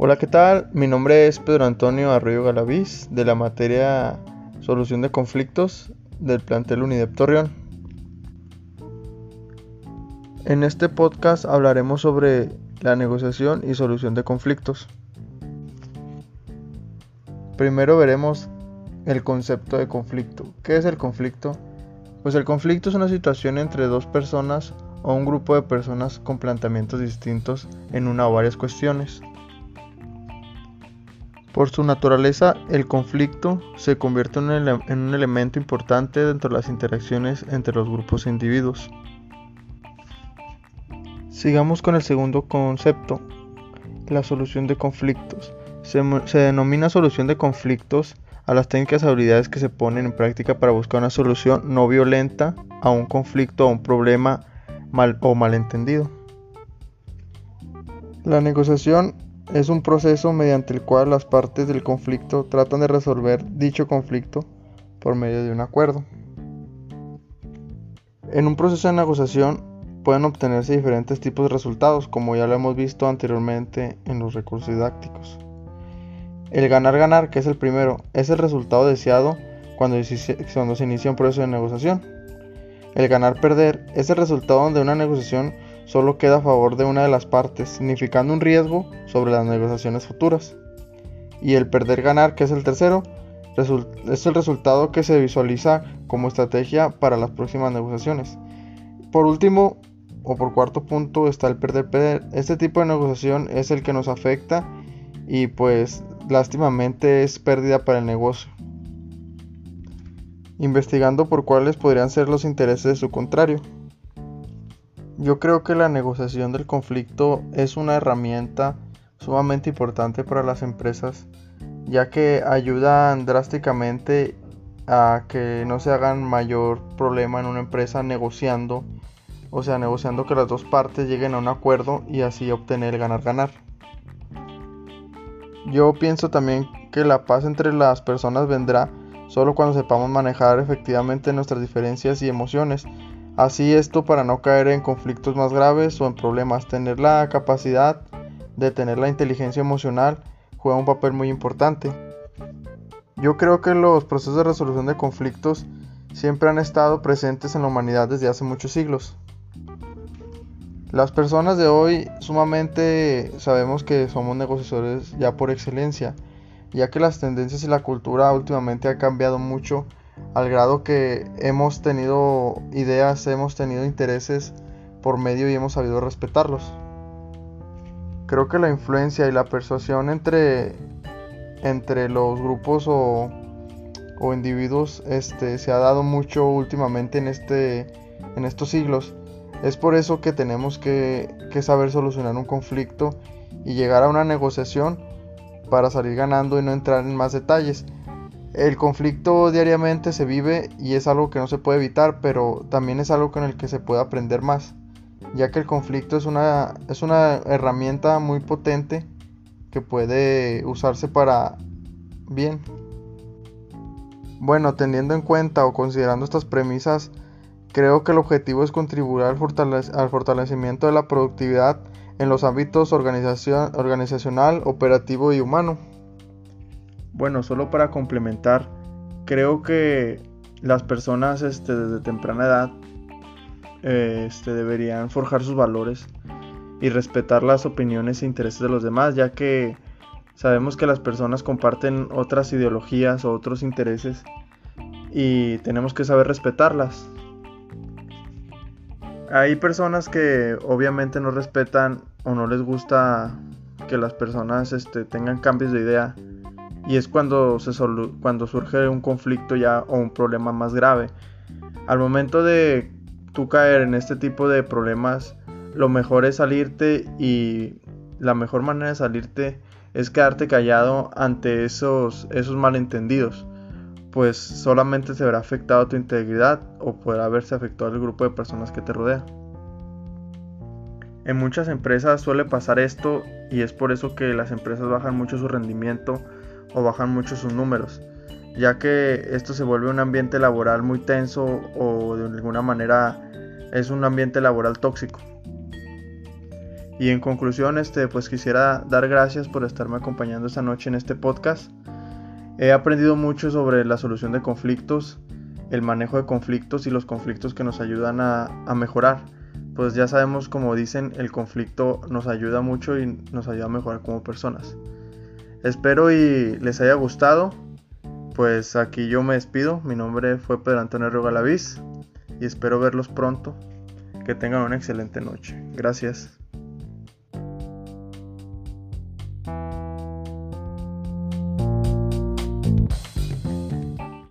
Hola, ¿qué tal? Mi nombre es Pedro Antonio Arroyo Galaviz de la materia Solución de Conflictos del plantel UNIDEP Torreón. En este podcast hablaremos sobre la negociación y solución de conflictos. Primero veremos el concepto de conflicto. ¿Qué es el conflicto? Pues el conflicto es una situación entre dos personas o un grupo de personas con planteamientos distintos en una o varias cuestiones. Por su naturaleza, el conflicto se convierte en un, elemento importante dentro de las interacciones entre los grupos e individuos. Sigamos con el segundo concepto, la solución de conflictos. Se, se, denomina solución de conflictos a las técnicas y habilidades que se ponen en práctica para buscar una solución no violenta a un conflicto o un problema mal o malentendido. La negociación es un proceso mediante el cual las partes del conflicto tratan de resolver dicho conflicto por medio de un acuerdo. En un proceso de negociación pueden obtenerse diferentes tipos de resultados, como ya lo hemos visto anteriormente en los recursos didácticos. El ganar-ganar, que es el primero, es el resultado deseado cuando se inicia un proceso de negociación. El ganar-perder es el resultado donde una negociación solo queda a favor de una de las partes, significando un riesgo sobre las negociaciones futuras. Y el perder-ganar, que es el tercero, es el resultado que se visualiza como estrategia para las próximas negociaciones. Por último, o por cuarto punto, está el perder-perder. Este tipo de negociación es el que nos afecta y pues lástimamente es pérdida para el negocio. Investigando por cuáles podrían ser los intereses de su contrario. Yo creo que la negociación del conflicto es una herramienta sumamente importante para las empresas, ya que ayudan drásticamente a que no se hagan mayor problema en una empresa negociando, o sea, negociando que las dos partes lleguen a un acuerdo y así obtener ganar-ganar. Yo pienso también que la paz entre las personas vendrá solo cuando sepamos manejar efectivamente nuestras diferencias y emociones, Así esto para no caer en conflictos más graves o en problemas. Tener la capacidad de tener la inteligencia emocional juega un papel muy importante. Yo creo que los procesos de resolución de conflictos siempre han estado presentes en la humanidad desde hace muchos siglos. Las personas de hoy sumamente sabemos que somos negociadores ya por excelencia, ya que las tendencias y la cultura últimamente han cambiado mucho al grado que hemos tenido ideas, hemos tenido intereses por medio y hemos sabido respetarlos. Creo que la influencia y la persuasión entre, entre los grupos o, o individuos este, se ha dado mucho últimamente en, este, en estos siglos. Es por eso que tenemos que, que saber solucionar un conflicto y llegar a una negociación para salir ganando y no entrar en más detalles. El conflicto diariamente se vive y es algo que no se puede evitar, pero también es algo con el que se puede aprender más, ya que el conflicto es una, es una herramienta muy potente que puede usarse para bien. Bueno, teniendo en cuenta o considerando estas premisas, creo que el objetivo es contribuir al, fortalecimiento de la productividad en los ámbitos organizacional, operativo y humano. Bueno, solo para complementar, creo que las personas este, desde temprana edad este, deberían forjar sus valores y respetar las opiniones e intereses de los demás, ya que sabemos que las personas comparten otras ideologías o otros intereses y tenemos que saber respetarlas. Hay personas que obviamente no respetan o no les gusta que las personas este, tengan cambios de idea y es cuando, se cuando surge un conflicto ya o un problema más grave. Al momento de tú caer en este tipo de problemas, lo mejor es salirte y la mejor manera de salirte es quedarte callado ante esos, esos malentendidos, pues solamente se verá afectado tu integridad o podrá haberse afectado el grupo de personas que te rodea. En muchas empresas suele pasar esto y es por eso que las empresas bajan mucho su rendimiento o bajan mucho sus números, ya que esto se vuelve un ambiente laboral muy tenso o de alguna manera es un ambiente laboral tóxico. Y en conclusión, este, pues quisiera dar gracias por estarme acompañando esta noche en este podcast. He aprendido mucho sobre la solución de conflictos, el manejo de conflictos y los conflictos que nos ayudan a, a mejorar. Pues ya sabemos, como dicen, el conflicto nos ayuda mucho y nos ayuda a mejorar como personas. Espero y les haya gustado. Pues aquí yo me despido. Mi nombre fue Pedro Antonio Galaviz y espero verlos pronto. Que tengan una excelente noche. Gracias.